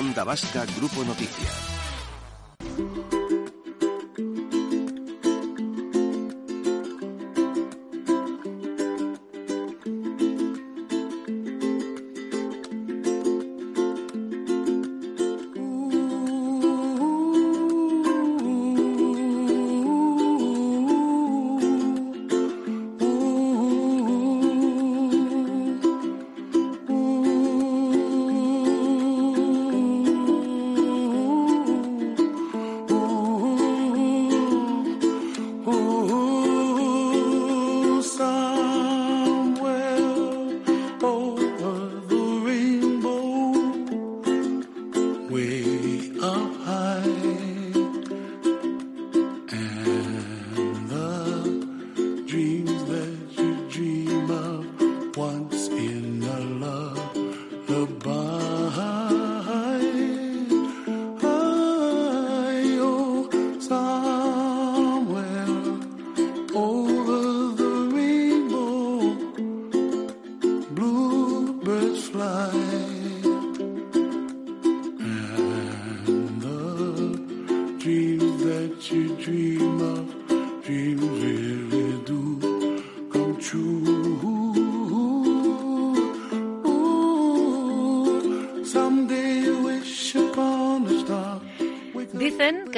Onda Vasca Grupo Noticias.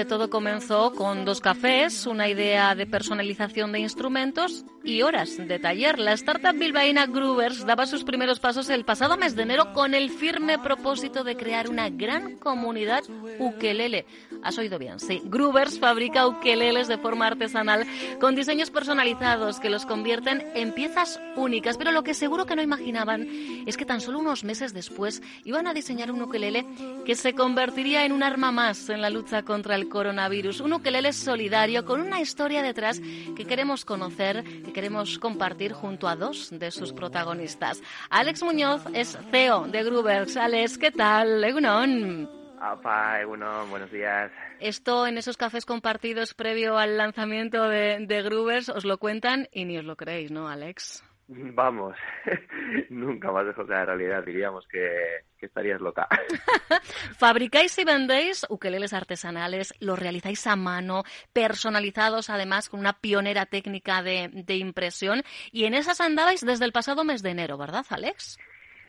Todo comenzó con dos cafés, una idea de personalización de instrumentos y horas de taller. La startup bilbaína Groovers daba sus primeros pasos el pasado mes de enero con el firme propósito de crear una gran comunidad ukelele. Has oído bien, sí. Groovers fabrica ukeleles de forma artesanal con diseños personalizados que los convierten en piezas únicas. Pero lo que seguro que no imaginaban es que tan solo unos meses después iban a diseñar un ukelele que se convertiría en un arma más en la lucha contra el coronavirus. Un ukelele solidario con una historia detrás que queremos conocer, que queremos compartir junto a dos de sus protagonistas. Alex Muñoz es CEO de Groovers. Alex, ¿qué tal? Egunon. Egunon, buenos días. Esto en esos cafés compartidos previo al lanzamiento de, de Groovers os lo cuentan y ni os lo creéis, ¿no, Alex? Vamos, nunca más lejos de la realidad, diríamos que, estarías loca. Fabricáis y vendéis ukeleles artesanales, los realizáis a mano, personalizados además con una pionera técnica de, de impresión y en esas andabais desde el pasado mes de enero, ¿verdad, Alex?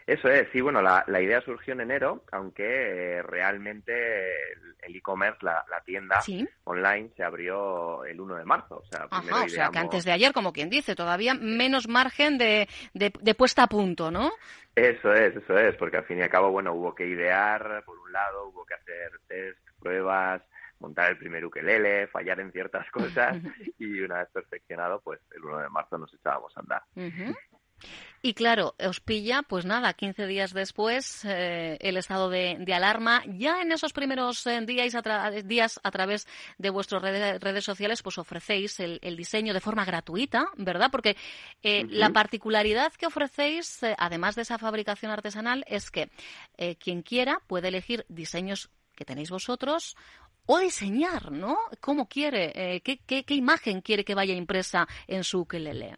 Eso es, sí, bueno, la, idea surgió en enero, aunque eh, realmente el e-commerce, la, tienda online, se abrió el 1 de marzo. O sea, o sea, que antes de ayer, como quien dice, todavía menos margen de, de, puesta a punto, ¿no? Eso es, eso es, porque al fin y al cabo, bueno, hubo que idear, por un lado, hubo que hacer test, pruebas, montar el primer ukelele, fallar en ciertas cosas y una vez perfeccionado, pues el 1 de marzo nos echábamos a andar. Y claro, os pilla, pues nada, 15 días después, eh, el estado de, alarma. Ya en esos primeros eh, días, a días, a través de vuestras redes, sociales, pues ofrecéis el, diseño de forma gratuita, ¿verdad? Porque eh, la particularidad que ofrecéis, además de esa fabricación artesanal, es que quien quiera puede elegir diseños que tenéis vosotros o diseñar, ¿no? ¿Cómo quiere? ¿qué, qué, qué, imagen quiere que vaya impresa en su ukelele?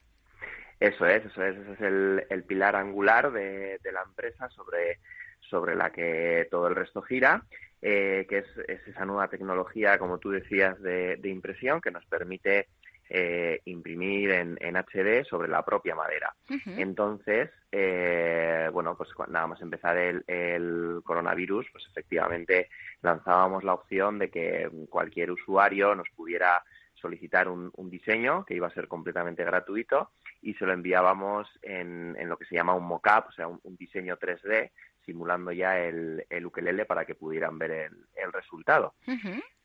Eso es, eso es, ese es el, el pilar angular de, de, la empresa sobre, sobre la que todo el resto gira, eh, que es, es, esa nueva tecnología, como tú decías, de, de impresión que nos permite eh, imprimir en, en, HD sobre la propia madera. Entonces, eh, bueno, pues nada más empezar el, el, coronavirus, pues efectivamente lanzábamos la opción de que cualquier usuario nos pudiera solicitar un, un diseño que iba a ser completamente gratuito y se lo enviábamos en, en lo que se llama un mock-up, o sea, un, diseño 3D, simulando ya el, el, ukelele para que pudieran ver el, el resultado.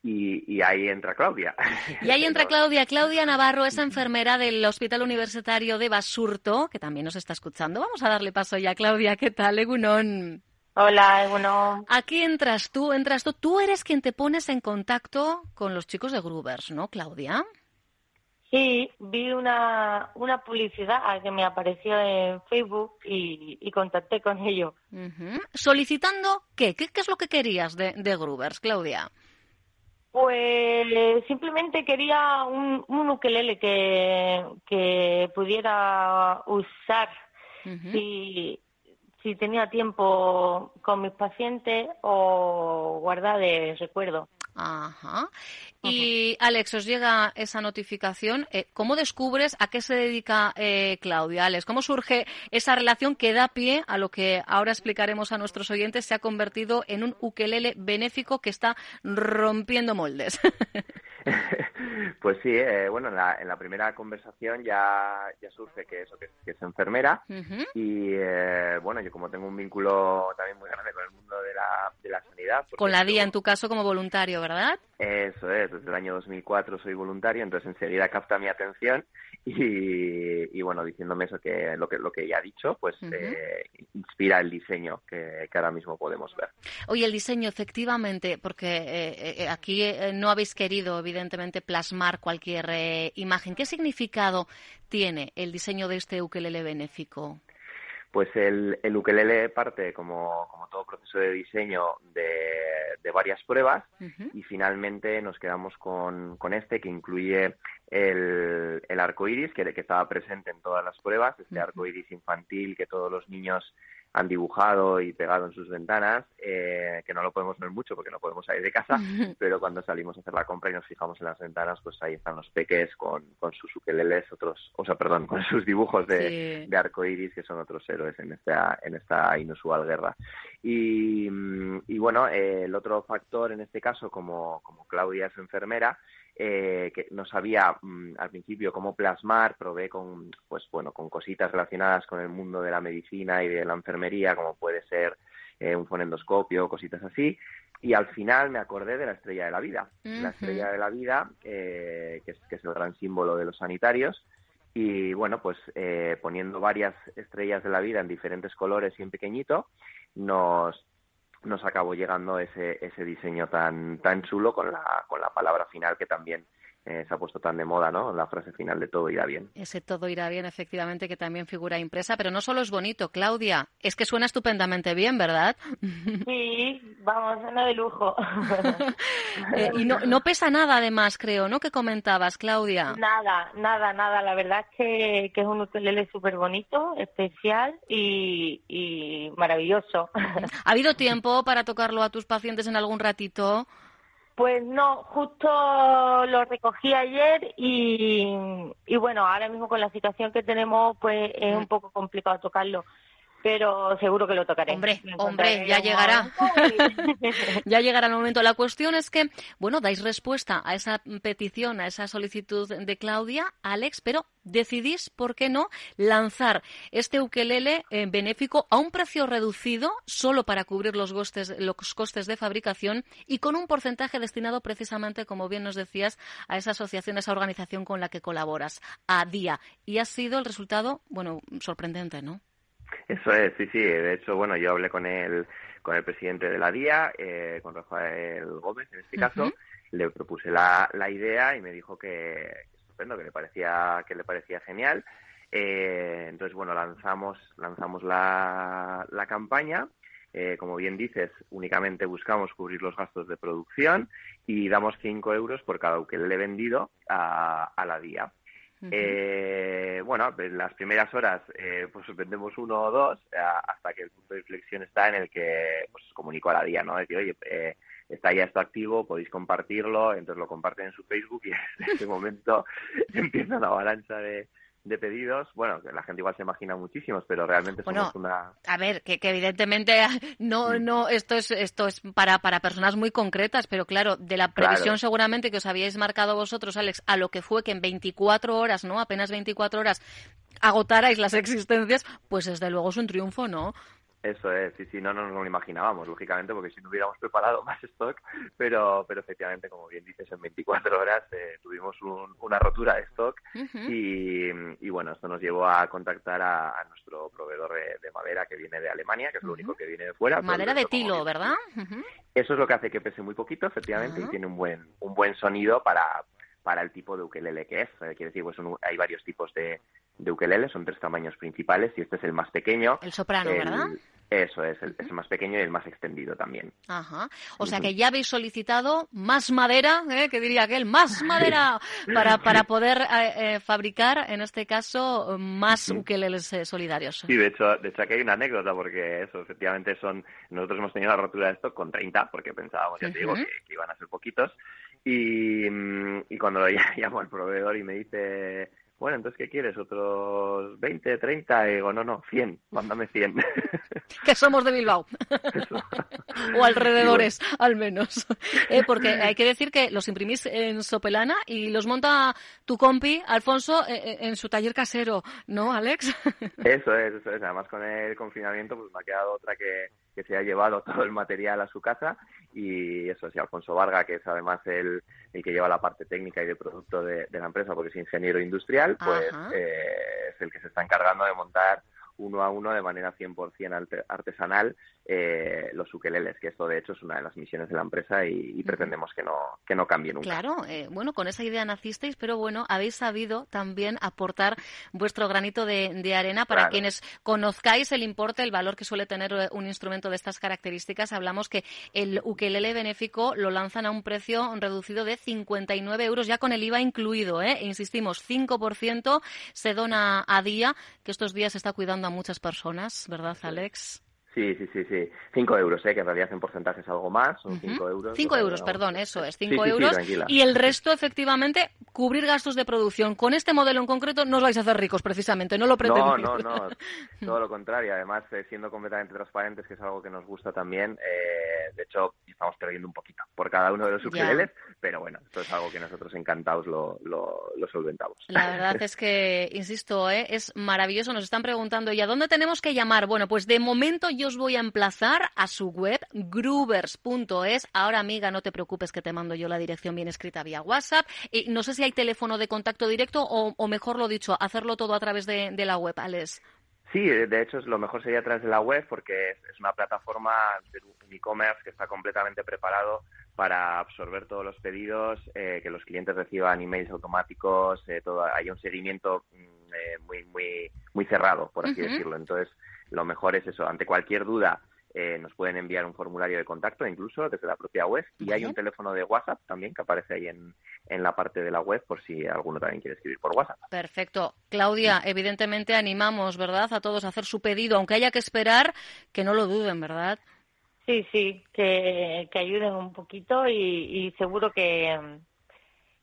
y, y, ahí entra Claudia. Y ahí entra Claudia. Claudia Navarro es enfermera del Hospital Universitario de Basurto, que también nos está escuchando. Vamos a darle paso ya, Claudia. ¿Qué tal, Egunon? Hola, bueno. Aquí entras tú, entras tú. Tú eres quien te pones en contacto con los chicos de Groovers, ¿no, Claudia? Sí, vi una, una publicidad que me apareció en Facebook y, contacté con ellos. ¿Solicitando qué? qué? es lo que querías de, de Groovers, Claudia? Pues simplemente quería un, un ukelele que, que pudiera usar si, si tenía tiempo con mis pacientes o guardar de recuerdo. Ajá. Y Alex, os llega esa notificación. Eh, ¿Cómo descubres a qué se dedica eh, Claudia? Alex, ¿cómo surge esa relación que da pie a lo que ahora explicaremos a nuestros oyentes? Se ha convertido en un ukelele benéfico que está rompiendo moldes. pues sí, eh, bueno, en la, en la, primera conversación ya, ya surge que eso, que, es enfermera y eh, bueno, yo como tengo un vínculo también muy grande con el mundo de la, de la sanidad. Con la DIA en tu caso como voluntario, ¿verdad? Eso es, desde el año 2004 soy voluntario, entonces enseguida capta mi atención y, y bueno, diciéndome eso que lo que lo que ella ha dicho, pues eh, inspira el diseño que, que, ahora mismo podemos ver. Oye, el diseño efectivamente, porque aquí no habéis querido evidentemente plasmar cualquier eh, imagen. ¿Qué significado tiene el diseño de este ukelele benéfico? Pues el, el ukelele parte, como, como, todo proceso de diseño, de, varias pruebas y finalmente nos quedamos con, con, este que incluye el, el arco iris, que, que, estaba presente en todas las pruebas, este arco iris infantil que todos los niños han dibujado y pegado en sus ventanas, eh, que no lo podemos ver mucho porque no podemos salir de casa, pero cuando salimos a hacer la compra y nos fijamos en las ventanas, pues ahí están los peques con, con sus ukeleles, otros, o sea, perdón, con sus dibujos de, de arco iris, que son otros héroes en esta, en esta inusual guerra. Y, y bueno, eh, el otro factor en este caso, como, como Claudia es enfermera, eh, que no sabía mm, al principio cómo plasmar, probé con, pues bueno, con cositas relacionadas con el mundo de la medicina y de la enfermería, como puede ser eh, un fonendoscopio, cositas así, y al final me acordé de la estrella de la vida, la estrella de la vida, eh, que, es, que es el gran símbolo de los sanitarios, y bueno, pues eh, poniendo varias estrellas de la vida en diferentes colores y en pequeñito, nos nos acabó llegando ese, ese diseño tan, tan chulo con la, con la palabra final que también eh, se ha puesto tan de moda, ¿no? La frase final de todo irá bien. Ese todo irá bien, efectivamente, que también figura impresa, pero no solo es bonito, Claudia, es que suena estupendamente bien, ¿verdad? Sí, vamos, suena de lujo. Eh, y no, no pesa nada, además, creo, ¿no? Que comentabas, Claudia. Nada, nada, nada. La verdad es que, que es un ukelele súper bonito, especial y, y maravilloso. ¿Ha habido tiempo para tocarlo a tus pacientes en algún ratito? Pues no, justo lo recogí ayer y, y bueno, ahora mismo con la situación que tenemos, pues es un poco complicado tocarlo pero seguro que lo tocaré. Hombre, hombre, ya llegará. ya llegará el momento. La cuestión es que, bueno, dais respuesta a esa petición, a esa solicitud de Claudia, Alex, pero decidís, ¿por qué no?, lanzar este ukelele eh, benéfico a un precio reducido, solo para cubrir los costes, los costes de fabricación y con un porcentaje destinado precisamente, como bien nos decías, a esa asociación, a esa organización con la que colaboras, a día. Y ha sido el resultado, bueno, sorprendente, ¿no? Eso es, sí, sí. De hecho, bueno, yo hablé con el, con el presidente de la DIA, eh, con Rafael Gómez en este caso, le propuse la, la idea y me dijo que estupendo, que le parecía, que le parecía genial. Eh, entonces, bueno, lanzamos, lanzamos la, la campaña. Eh, como bien dices, únicamente buscamos cubrir los gastos de producción y damos 5 euros por cada que le he vendido a, a la DIA eh, bueno, en las primeras horas eh, pues vendemos uno o dos hasta que el punto de inflexión está en el que pues comunico a la día, ¿no? Decir, oye, eh, está ya esto activo, podéis compartirlo, entonces lo comparten en su Facebook y en ese momento empieza la avalancha de, de pedidos, bueno, la gente igual se imagina muchísimos, pero realmente somos una... A ver, que, evidentemente no, no, esto es, esto es para, para personas muy concretas, pero claro, de la previsión seguramente que os habíais marcado vosotros, Alex, a lo que fue que en 24 horas, ¿no? Apenas 24 horas agotarais las existencias, pues desde luego es un triunfo, ¿no? Eso es, sí, sí, no, nos lo imaginábamos, lógicamente, porque si no hubiéramos preparado más stock, pero, pero efectivamente, como bien dices, en 24 horas eh, tuvimos una rotura de stock y, bueno, esto nos llevó a contactar a, nuestro proveedor de, madera que viene de Alemania, que es lo único que viene de fuera. Madera de tilo, ¿verdad? Eso es lo que hace que pese muy poquito, efectivamente, y tiene un buen, un buen sonido para, para el tipo de ukelele que es. Eh, quiere decir, pues hay varios tipos de, de ukelele, son tres tamaños principales y este es el más pequeño. El soprano, ¿verdad? Eso es, el, más pequeño y el más extendido también. Ajá. O sea que ya habéis solicitado más madera, ¿eh? que diría aquel, más madera para, para poder eh, eh, fabricar, en este caso, más ukeleles eh, solidarios. Sí, de hecho, de hecho aquí hay una anécdota porque eso, efectivamente son, nosotros hemos tenido la rotura de esto con 30 porque pensábamos, ya te digo, que, iban a ser poquitos y, mm, y cuando llamo al proveedor y me dice bueno, entonces, ¿qué quieres? ¿Otros 20, 30? Y digo, no, no, 100, mándame 100. que somos de Bilbao. o alrededores, al menos. Eh, porque hay que decir que los imprimís en Sopelana y los monta tu compi, Alfonso, eh, eh, en su taller casero, ¿no, Alex? eso es, eso es. Además, con el confinamiento, pues me ha quedado otra que, que se ha llevado todo el material a su casa. Y eso sí, Alfonso Varga, que es además el, el que lleva la parte técnica y de producto de, la empresa porque es ingeniero industrial, pues eh, es el que se está encargando de montar uno a uno de manera 100% artesanal eh, los ukeleles, que esto de hecho es una de las misiones de la empresa y, pretendemos que no, que no cambie nunca. Claro, eh, bueno, con esa idea nacisteis, pero bueno, habéis sabido también aportar vuestro granito de, arena para quienes conozcáis el importe, el valor que suele tener eh, un instrumento de estas características. Hablamos que el ukelele benéfico lo lanzan a un precio reducido de 59 euros, ya con el IVA incluido, ¿eh? insistimos, 5% se dona a día, que estos días se está cuidando a muchas personas, ¿verdad, Alex? Sí, sí, sí, sí. Cinco euros, ¿eh? que en realidad en porcentaje es algo más, son cinco euros. Cinco euros, perdón, eso es, cinco euros. y el resto, efectivamente, cubrir gastos de producción. Con este modelo en concreto no os vais a hacer ricos, precisamente, no lo pretendéis. No, no, no, todo lo contrario. Además, eh, siendo completamente transparentes, que es algo que nos gusta también, eh, de hecho, estamos perdiendo un poquito por cada uno de los ukeleles, pero bueno, esto es algo que nosotros encantados lo, lo, lo solventamos. La verdad es que, insisto, ¿eh? es maravilloso. Nos están preguntando, ¿y a dónde tenemos que llamar? Bueno, pues de momento yo os voy a emplazar a su web, groovers.es. Ahora, amiga, no te preocupes que te mando yo la dirección bien escrita vía WhatsApp. Y no sé si hay teléfono de contacto directo o, mejor lo dicho, hacerlo todo a través de, la web, Alex. Sí, de hecho, lo mejor sería a través de la web porque es, una plataforma de e-commerce que está completamente preparado para absorber todos los pedidos, eh, que los clientes reciban emails automáticos, eh, todo, hay un seguimiento mm, eh, muy, muy, muy cerrado, por así decirlo. Entonces, lo mejor es eso, ante cualquier duda eh, nos pueden enviar un formulario de contacto, incluso desde la propia web, y hay un teléfono de WhatsApp también que aparece ahí en, en la parte de la web por si alguno también quiere escribir por WhatsApp. Perfecto. Claudia, evidentemente animamos, ¿verdad?, a todos a hacer su pedido, aunque haya que esperar, que no lo duden, ¿verdad? Sí, sí, que, que ayuden un poquito y, seguro que,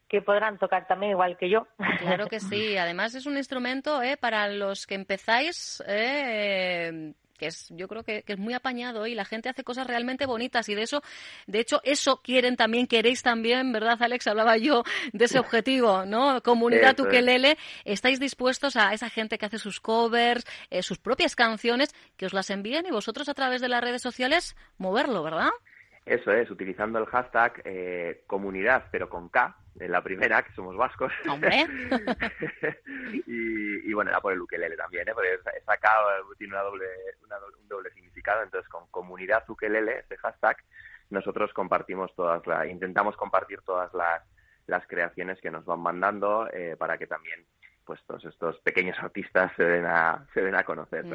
que podrán tocar también igual que yo. Claro que sí. Además es un instrumento ¿eh? para los que empezáis. ¿eh? que es yo creo que, es muy apañado y la gente hace cosas realmente bonitas y de eso de hecho eso quieren también queréis también verdad Alex hablaba yo de ese objetivo no comunidad ukelele estáis dispuestos a esa gente que hace sus covers eh, sus propias canciones que os las envíen y vosotros a través de las redes sociales moverlo verdad eso es, utilizando el hashtag eh, comunidad, pero con K, en la primera, que somos vascos. ¡Hombre! y, bueno, era por el ukelele también, ¿eh? porque esa K tiene una doble, un doble significado. Entonces, con comunidad ukelele, este hashtag, nosotros compartimos todas las, intentamos compartir todas las, las creaciones que nos van mandando eh, para que también pues todos estos pequeños artistas se den a, se den a conocer,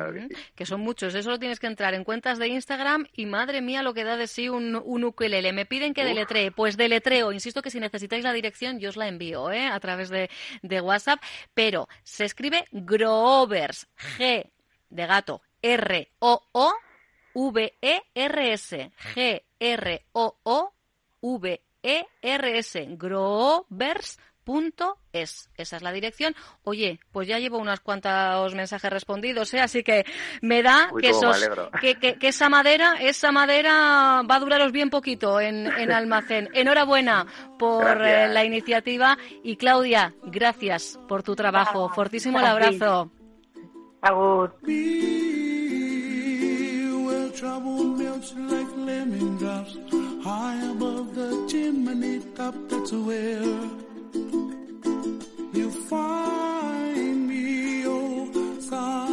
que, son muchos, eso lo tienes que entrar en cuentas de Instagram y madre mía lo que da de sí un, un ukelele. Me piden que deletree, pues deletreo, insisto que si necesitáis la dirección yo os la envío ¿eh? a través de, de WhatsApp, pero se escribe Grovers, G de gato, R O O V E R S, G R O O V E R S, Grovers Punto es. Esa es la dirección. Oye, pues ya llevo unos cuantos mensajes respondidos, ¿eh? así que me da que, esa madera esa madera va a duraros bien poquito en, en almacén. Enhorabuena por eh, la iniciativa y Claudia, gracias por tu trabajo. Fortísimo el abrazo. You find me, oh God.